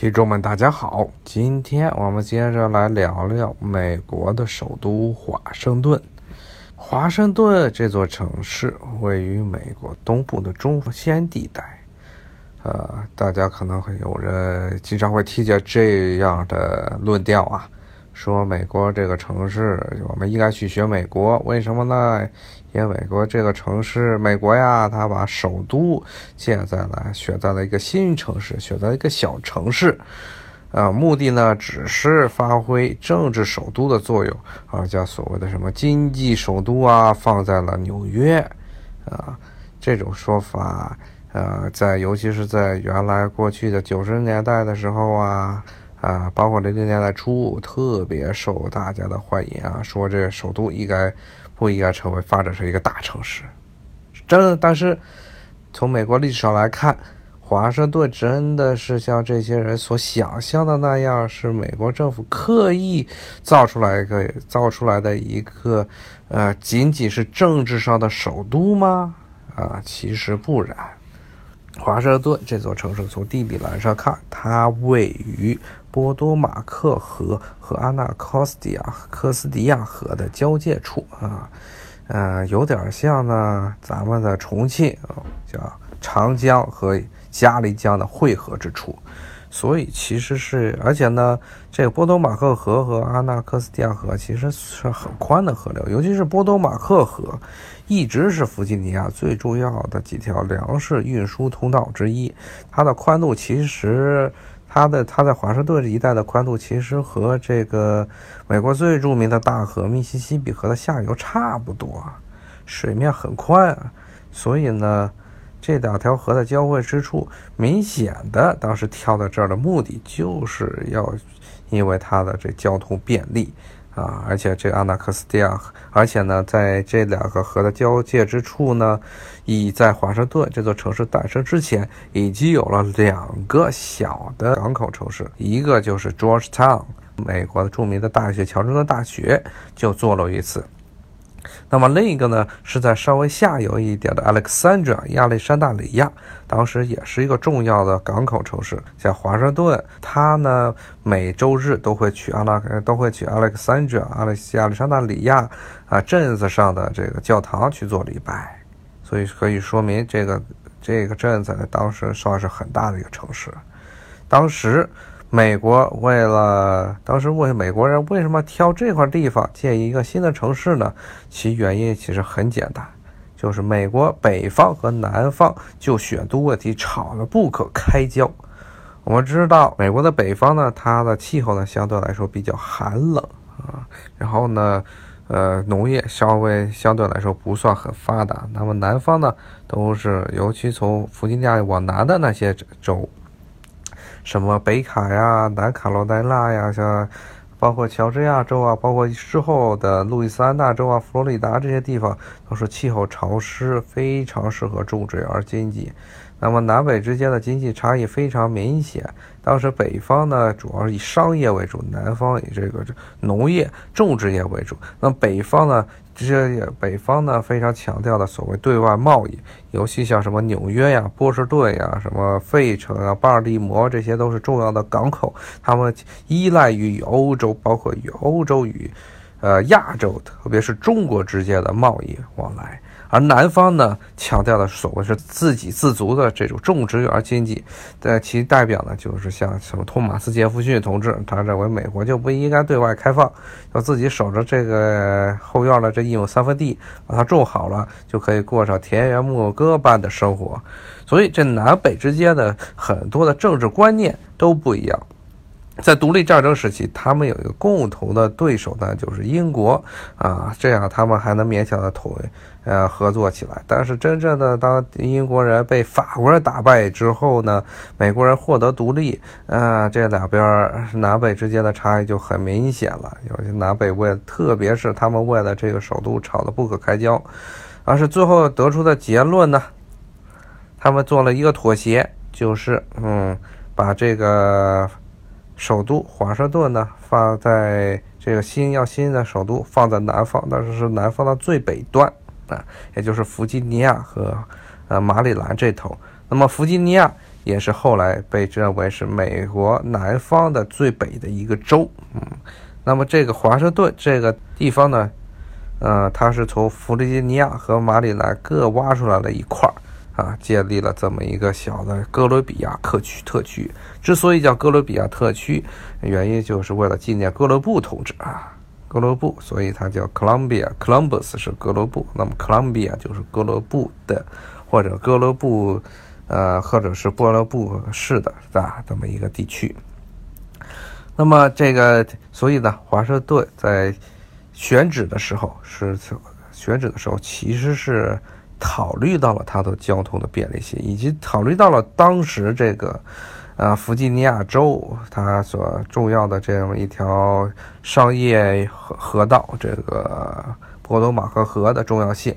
听众们，大家好，今天我们接着来聊聊美国的首都华盛顿。华盛顿这座城市位于美国东部的中线地带。呃，大家可能会有人经常会听见这样的论调啊，说美国这个城市，我们应该去学美国，为什么呢？因为美国这个城市，美国呀，它把首都建在了选在了一个新城市，选在一个小城市，呃，目的呢，只是发挥政治首都的作用，而将所谓的什么经济首都啊，放在了纽约，啊，这种说法。呃，在尤其是在原来过去的九十年代的时候啊，啊，包括零零年代初，特别受大家的欢迎啊，说这首都应该不应该成为发展成一个大城市？真，但是从美国历史上来看，华盛顿真的是像这些人所想象的那样，是美国政府刻意造出来一个造出来的一个呃，仅仅是政治上的首都吗？啊，其实不然。华盛顿这座城市从地理栏上看，它位于波多马克河和阿纳科斯蒂亚科斯蒂亚河的交界处啊，呃，有点像呢咱们的重庆啊，叫长江和嘉陵江的汇合之处。所以其实是，而且呢，这个波多马克河和阿纳克斯蒂亚河其实是很宽的河流，尤其是波多马克河，一直是弗吉尼亚最重要的几条粮食运输通道之一。它的宽度其实，它的它在华盛顿这一带的宽度其实和这个美国最著名的大河密西西比河的下游差不多，水面很宽，所以呢。这两条河的交汇之处，明显的当时跳到这儿的目的，就是要因为它的这交通便利啊，而且这阿纳克斯蒂亚，而且呢，在这两个河的交界之处呢，已在华盛顿这座城市诞生之前，已经有了两个小的港口城市，一个就是 Georgetown，美国的著名的大学乔治敦大学就坐落于此。那么另一个呢，是在稍微下游一点的 Alexandria 亚历山大里亚，当时也是一个重要的港口城市。像华盛顿，它呢每周日都会去阿拉都会去 Alexandria 阿历亚历山大里亚啊镇子上的这个教堂去做礼拜，所以可以说明这个这个镇子当时算是很大的一个城市。当时。美国为了当时为美国人为什么挑这块地方建一个新的城市呢？其原因其实很简单，就是美国北方和南方就选都问题吵得不可开交。我们知道，美国的北方呢，它的气候呢相对来说比较寒冷啊，然后呢，呃，农业稍微相对来说不算很发达。那么南方呢，都是尤其从弗吉尼亚往南的那些州。什么北卡呀、南卡罗来纳呀，像包括乔治亚州啊，包括之后的路易斯安那州啊、佛罗里达这些地方，都是气候潮湿，非常适合种植而经济。那么南北之间的经济差异非常明显。当时北方呢，主要是以商业为主；南方以这个农业、种植业为主。那北方呢？这些北方呢非常强调的所谓对外贸易，尤其像什么纽约呀、波士顿呀、什么费城啊、巴尔的摩，这些都是重要的港口，他们依赖于与欧洲，包括与欧洲与呃亚洲，特别是中国之间的贸易往来。而南方呢，强调的所谓是自给自足的这种种植园经济，的其代表呢，就是像什么托马斯杰弗逊同志，他认为美国就不应该对外开放，要自己守着这个后院的这一亩三分地，把它种好了，就可以过上田园牧歌般的生活。所以这南北之间的很多的政治观念都不一样。在独立战争时期，他们有一个共同的对手呢，就是英国啊，这样他们还能勉强的统呃合作起来。但是真正的当英国人被法国人打败之后呢，美国人获得独立，啊，这两边南北之间的差异就很明显了。有些南北为，特别是他们为了这个首都吵得不可开交，而是最后得出的结论呢，他们做了一个妥协，就是嗯，把这个。首都华盛顿呢，放在这个新要新的首都放在南方，但是是南方的最北端啊，也就是弗吉尼亚和呃马里兰这头。那么弗吉尼亚也是后来被认为是美国南方的最北的一个州。嗯，那么这个华盛顿这个地方呢，呃，它是从弗吉尼亚和马里兰各挖出来了一块儿。啊，建立了这么一个小的哥伦比亚特区。特区之所以叫哥伦比亚特区，原因就是为了纪念哥伦布同志啊，哥伦布，所以它叫 Columbia。Columbus 是哥伦布，那么 Columbia 就是哥伦布的，或者哥伦布，呃，或者是波罗布市的啊，这么一个地区。那么这个，所以呢，华盛顿在选址的时候是选址的时候，其实是。考虑到了它的交通的便利性，以及考虑到了当时这个，呃，弗吉尼亚州它所重要的这样一条商业河河道，这个波多马克河的重要性，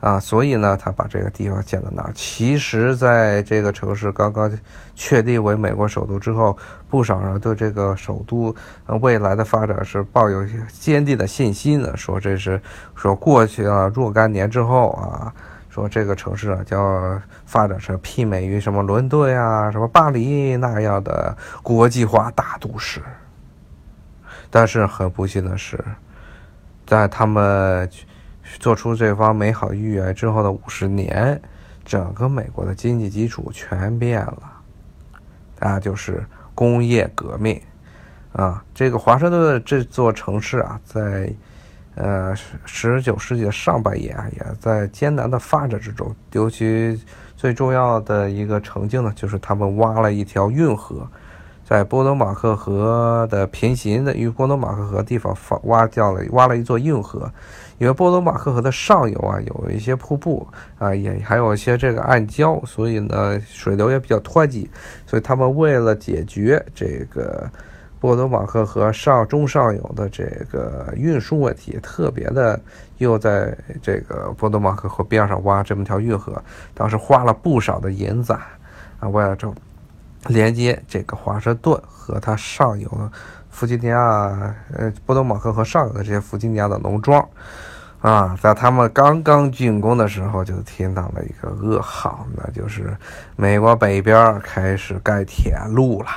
啊，所以呢，他把这个地方建在那儿。其实，在这个城市刚刚确定为美国首都之后，不少人对这个首都未来的发展是抱有坚定的信心的，说这是说过去了若干年之后啊。说这个城市啊，将发展成媲美于什么伦敦啊、什么巴黎那样的国际化大都市。但是很不幸的是，在他们做出这方美好预言之后的五十年，整个美国的经济基础全变了，那就是工业革命啊！这个华盛顿这座城市啊，在。呃，十九世纪的上半叶啊，也在艰难的发展之中。尤其最重要的一个成就呢，就是他们挖了一条运河，在波多马克河的平行的与波多马克河地方发挖掉了挖了一座运河。因为波多马克河的上游啊，有一些瀑布啊，也还有一些这个暗礁，所以呢，水流也比较湍急。所以他们为了解决这个。波多马克河上中上游的这个运输问题，特别的又在这个波多马克河边上挖这么条运河，当时花了不少的银子啊，为了这连接这个华盛顿和它上游的弗吉尼亚，呃，波多马克河上游的这些弗吉尼亚的农庄啊，在他们刚刚竣工的时候，就听到了一个噩耗，那就是美国北边开始盖铁路了。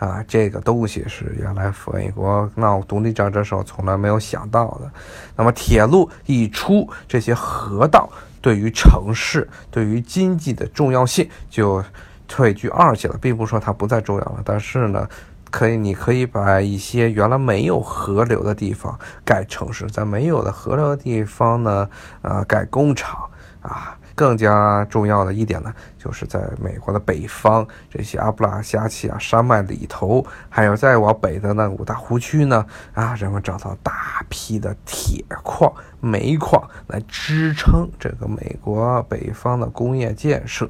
啊，这个东西是原来美国闹独立战争时候从来没有想到的。那么铁路一出，这些河道对于城市、对于经济的重要性就退居二线了，并不说它不再重要了。但是呢，可以，你可以把一些原来没有河流的地方盖城市，在没有的河流的地方呢，呃，盖工厂啊。更加重要的一点呢，就是在美国的北方，这些阿布拉加契亚山脉里头，还有再往北的那五大湖区呢，啊，人们找到大批的铁矿、煤矿来支撑这个美国北方的工业建设，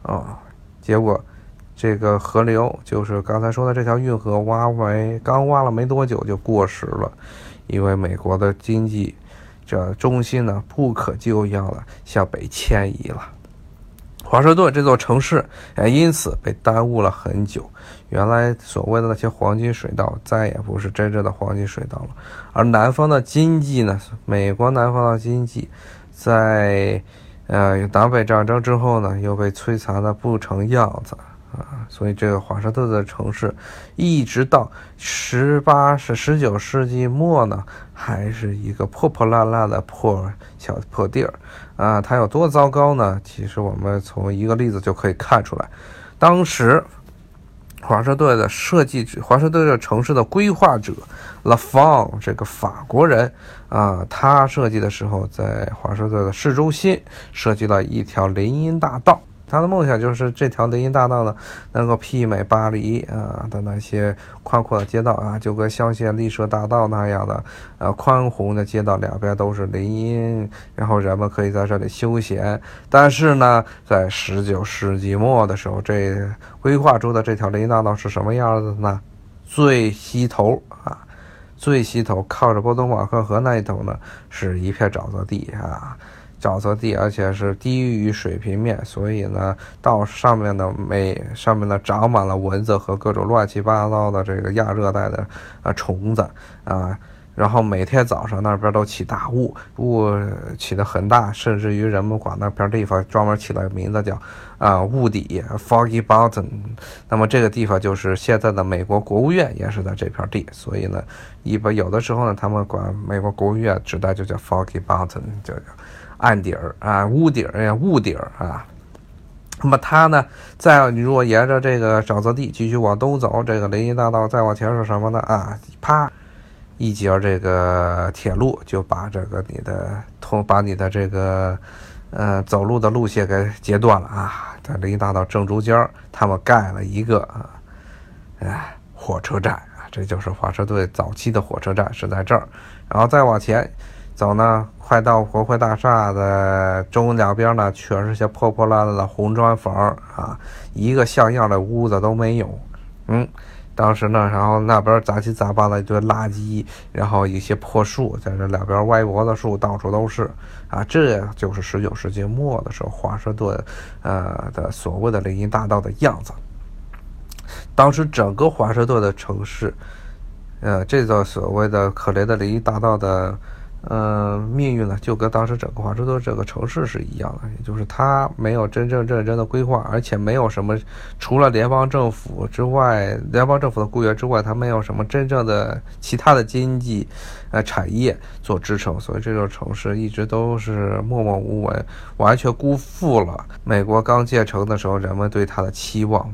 啊，结果这个河流就是刚才说的这条运河挖完，刚挖了没多久就过时了，因为美国的经济。这中心呢，不可救药的向北迁移了。华盛顿这座城市也因此被耽误了很久。原来所谓的那些黄金水道，再也不是真正的黄金水道了。而南方的经济呢，美国南方的经济，在呃南北战争之后呢，又被摧残的不成样子。啊，所以这个华盛顿的城市，一直到十八是十九世纪末呢，还是一个破破烂烂的破小破地儿。啊，它有多糟糕呢？其实我们从一个例子就可以看出来。当时华盛顿的设计者，华盛顿这城市的规划者拉方这个法国人啊，他设计的时候在华盛顿的市中心设计了一条林荫大道。他的梦想就是这条林荫大道呢，能够媲美巴黎啊的那些宽阔的街道啊，就跟香榭丽舍大道那样的，呃，宽宏的街道，两边都是林荫，然后人们可以在这里休闲。但是呢，在十九世纪末的时候，这规划出的这条林荫大道是什么样子呢？最西头啊，最西头靠着波多马克河那一头呢，是一片沼泽地啊。沼泽地，而且是低于水平面，所以呢，到上面的每上面呢长满了蚊子和各种乱七八糟的这个亚热带的啊虫子啊，然后每天早上那边都起大雾，雾起得很大，甚至于人们管那片地方专门起了个名字叫啊雾底 （Foggy Mountain）。那么这个地方就是现在的美国国务院也是在这片地，所以呢，一般有的时候呢，他们管美国国务院指代就叫 Foggy Mountain，就叫暗底儿啊，屋顶儿呀，雾底儿啊。那么它呢，再你如果沿着这个沼泽地继续往东走，这个林荫大道再往前是什么呢？啊，啪！一节这个铁路就把这个你的通把你的这个呃走路的路线给截断了啊！在林荫大道正中间，他们盖了一个啊，哎，火车站啊，这就是华盛顿早期的火车站是在这儿。然后再往前走呢，快到国会大厦的中两边呢，全是些破破烂烂的红砖房啊，一个像样的屋子都没有，嗯。当时呢，然后那边杂七杂八的一堆垃圾，然后一些破树，在这两边歪脖子树到处都是，啊，这就是十九世纪末的时候华盛顿，呃的所谓的林荫大道的样子。当时整个华盛顿的城市，呃，这座所谓的可怜的林荫大道的。嗯，命运呢，就跟当时整个华盛顿这个城市是一样的，也就是它没有真正认真的规划，而且没有什么除了联邦政府之外，联邦政府的雇员之外，它没有什么真正的其他的经济呃产业做支撑，所以这座城市一直都是默默无闻，完全辜负了美国刚建成的时候人们对它的期望，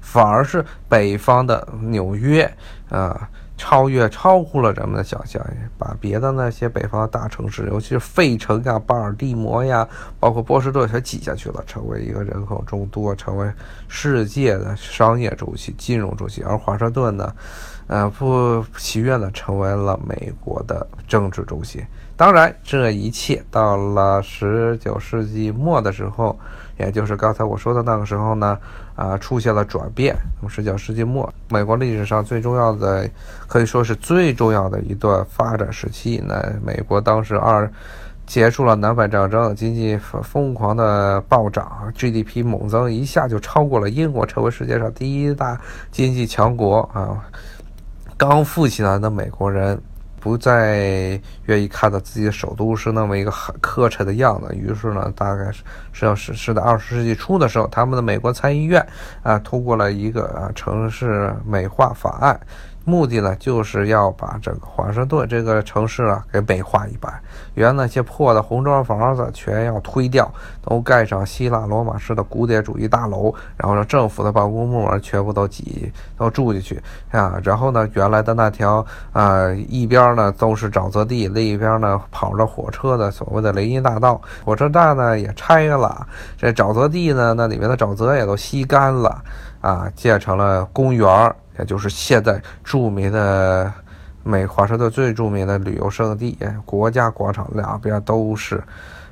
反而是北方的纽约啊。超越、超乎了人们的想象，把别的那些北方的大城市，尤其是费城呀、巴尔的摩呀，包括波士顿，全挤下去了，成为一个人口众多、成为世界的商业中心、金融中心。而华盛顿呢，呃，不祈愿的成为了美国的政治中心。当然，这一切到了十九世纪末的时候。也就是刚才我说的那个时候呢，啊，出现了转变。那么十九世纪末，美国历史上最重要的，可以说是最重要的一段发展时期。那美国当时二结束了南北战争，经济疯狂的暴涨，GDP 猛增，一下就超过了英国，成为世界上第一大经济强国啊！刚富起来的美国人。不再愿意看到自己的首都是那么一个很磕碜的样子，于是呢，大概是是要实施的二十世纪初的时候，他们的美国参议院啊通过了一个啊城市美化法案。目的呢，就是要把这个华盛顿这个城市啊给美化一番。原那些破的红砖房子全要推掉，都盖上希腊罗马式的古典主义大楼，然后让政府的办公部门全部都挤都住进去啊。然后呢，原来的那条啊一边呢都是沼泽地，另一边呢跑着火车的所谓的雷音大道，火车站呢也拆了，这沼泽地呢那里面的沼泽也都吸干了啊，建成了公园儿。也就是现在著名的美华盛顿最著名的旅游胜地国家广场两边都是，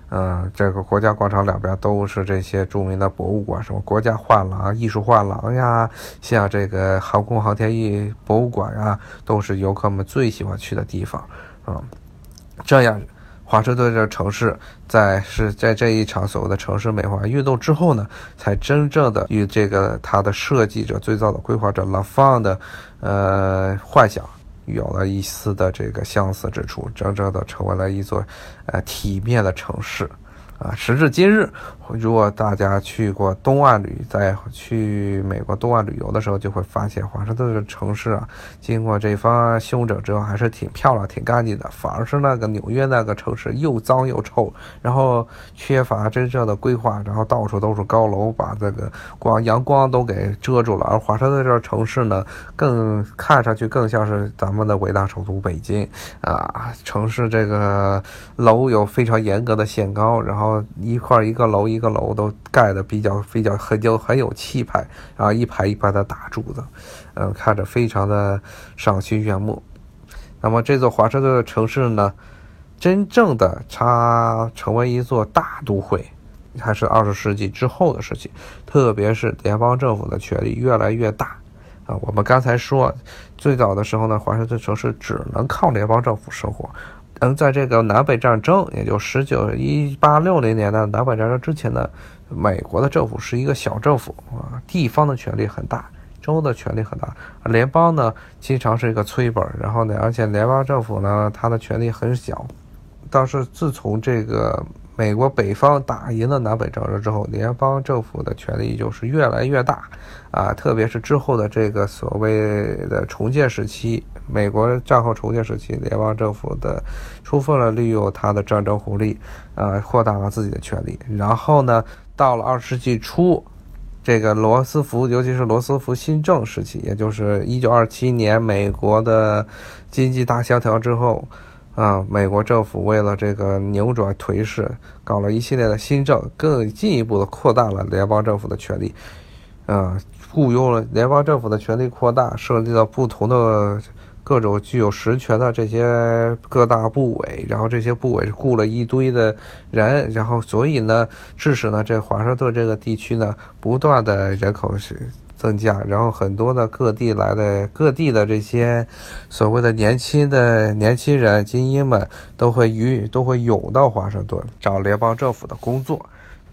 嗯，这个国家广场两边都是这些著名的博物馆，什么国家画廊、艺术画廊呀，像这个航空航天艺博物馆呀，都是游客们最喜欢去的地方，啊，这样。华盛顿这城市在是在这一场所谓的城市美化运动之后呢，才真正的与这个它的设计者最早的规划者拉芳的，呃幻想有了一丝的这个相似之处，真正的成为了一座呃体面的城市。啊，时至今日，如果大家去过东岸旅，在去美国东岸旅游的时候，就会发现华盛顿这城市啊，经过这番修整之后，还是挺漂亮、挺干净的。反而是那个纽约那个城市又脏又臭，然后缺乏真正的规划，然后到处都是高楼，把这个光阳光都给遮住了。而华盛顿这个城市呢，更看上去更像是咱们的伟大首都北京啊，城市这个楼有非常严格的限高，然后。一块一个楼一个楼都盖的比较比较很就很有气派，然后一排一排的大柱子，嗯，看着非常的赏心悦目。那么这座华盛顿的城市呢，真正的它成为一座大都会，还是二十世纪之后的事情。特别是联邦政府的权力越来越大啊。我们刚才说，最早的时候呢，华盛顿城市只能靠联邦政府生活。嗯，在这个南北战争，也就十九一八六零年的南北战争之前呢，美国的政府是一个小政府啊，地方的权力很大，州的权力很大，联邦呢经常是一个催本，然后呢，而且联邦政府呢，它的权力很小。但是自从这个美国北方打赢了南北战争之后，联邦政府的权力就是越来越大，啊，特别是之后的这个所谓的重建时期，美国战后重建时期，联邦政府的充分了利用它的战争红利，啊，扩大了自己的权力。然后呢，到了二十世纪初，这个罗斯福，尤其是罗斯福新政时期，也就是一九二七年美国的经济大萧条之后。啊，美国政府为了这个扭转颓势，搞了一系列的新政，更进一步的扩大了联邦政府的权力。啊，雇佣了联邦政府的权力扩大，涉及到不同的各种具有实权的这些各大部委，然后这些部委雇了一堆的人，然后所以呢，致使呢这华盛顿这个地区呢不断的人口是。增加，然后很多的各地来的各地的这些所谓的年轻的年轻人精英们都会与都会涌到华盛顿找联邦政府的工作。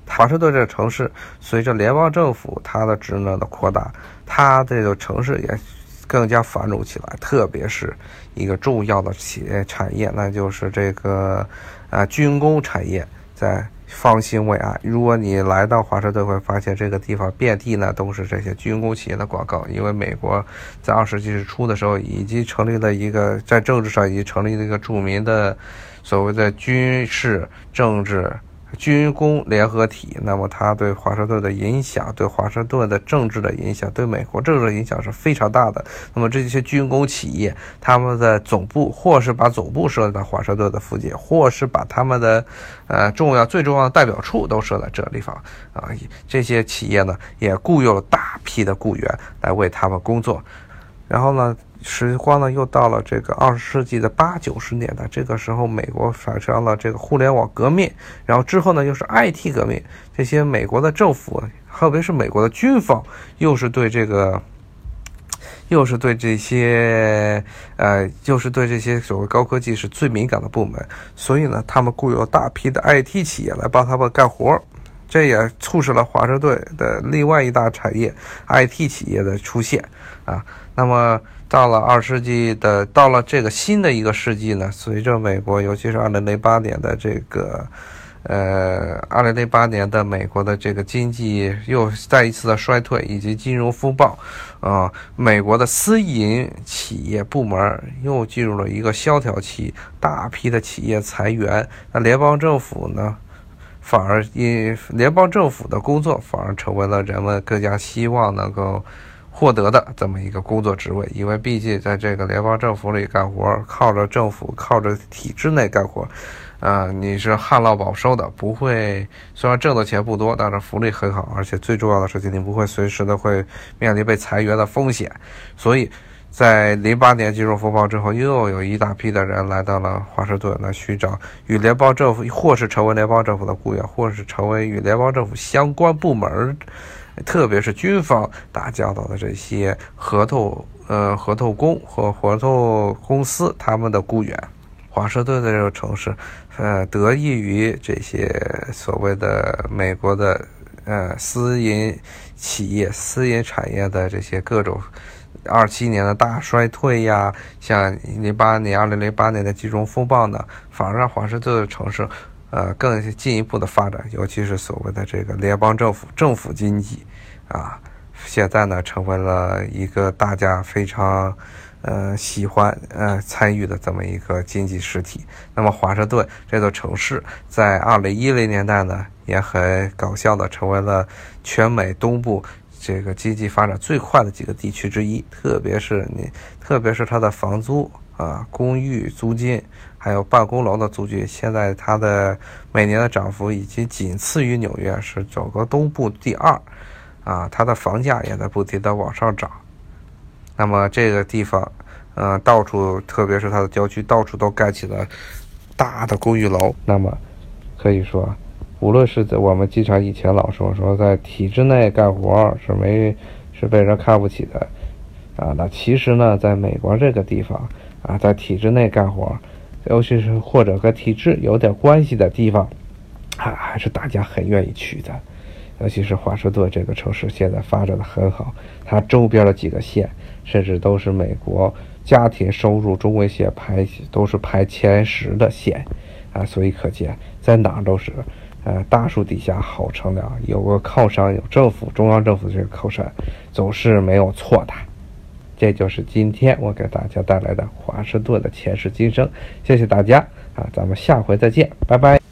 华盛顿这个城市随着联邦政府它的职能的扩大，它这个城市也更加繁荣起来。特别是一个重要的企业产业，那就是这个啊军工产业在。方兴未艾。如果你来到华盛顿，会发现这个地方遍地呢都是这些军工企业的广告。因为美国在二十世纪初的时候，已经成立了一个在政治上已经成立了一个著名的所谓的军事政治。军工联合体，那么它对华盛顿的影响，对华盛顿的政治的影响，对美国政治的影响是非常大的。那么这些军工企业，他们的总部或是把总部设在华盛顿的附近，或是把他们的呃重要最重要的代表处都设在这地方啊。这些企业呢，也雇佣了大批的雇员来为他们工作，然后呢。时光呢，又到了这个二十世纪的八九十年代，这个时候美国发生了这个互联网革命，然后之后呢又是 IT 革命，这些美国的政府，特别是美国的军方，又是对这个，又是对这些，呃，又是对这些所谓高科技是最敏感的部门，所以呢，他们雇佣大批的 IT 企业来帮他们干活，这也促使了华盛顿的另外一大产业 IT 企业的出现啊，那么。到了二世纪的，到了这个新的一个世纪呢，随着美国，尤其是二零零八年的这个，呃，二零零八年的美国的这个经济又再一次的衰退，以及金融风暴，啊，美国的私营企业部门又进入了一个萧条期，大批的企业裁员，那联邦政府呢，反而因联邦政府的工作反而成为了人们更加希望能够。获得的这么一个工作职位，因为毕竟在这个联邦政府里干活，靠着政府，靠着体制内干活，啊，你是旱涝保收的，不会虽然挣的钱不多，但是福利很好，而且最重要的是，你不会随时的会面临被裁员的风险。所以在零八年金融风暴之后，又有一大批的人来到了华盛顿来寻找与联邦政府，或是成为联邦政府的雇员，或是成为与联邦政府相关部门。特别是军方打交道的这些合同，呃，合同工和合同公司，他们的雇员，华盛顿的这个城市，呃，得益于这些所谓的美国的，呃，私营企业、私营产业的这些各种，二七年的大衰退呀，像零八年、二零零八年的金融风暴呢，反而让华盛顿的城市。呃，更进一步的发展，尤其是所谓的这个联邦政府政府经济，啊，现在呢成为了一个大家非常呃喜欢呃参与的这么一个经济实体。那么华盛顿这座城市在二零一零年代呢，也很搞笑的成为了全美东部这个经济发展最快的几个地区之一，特别是你，特别是它的房租。啊，公寓租金还有办公楼的租金，现在它的每年的涨幅已经仅次于纽约，是整个东部第二。啊，它的房价也在不停的往上涨。那么这个地方，呃，到处，特别是它的郊区，到处都盖起了大的公寓楼。那么可以说，无论是在我们经常以前老说说在体制内干活是没是被人看不起的，啊，那其实呢，在美国这个地方。啊，在体制内干活，尤其是或者和体制有点关系的地方，啊，还是大家很愿意去的。尤其是华盛顿这个城市现在发展的很好，它周边的几个县甚至都是美国家庭收入中位线排都是排前十的县啊，所以可见在哪儿都是。呃，大树底下好乘凉，有个靠山，有政府，中央政府这个靠山，总是没有错的。这就是今天我给大家带来的华盛顿的前世今生，谢谢大家啊，咱们下回再见，拜拜。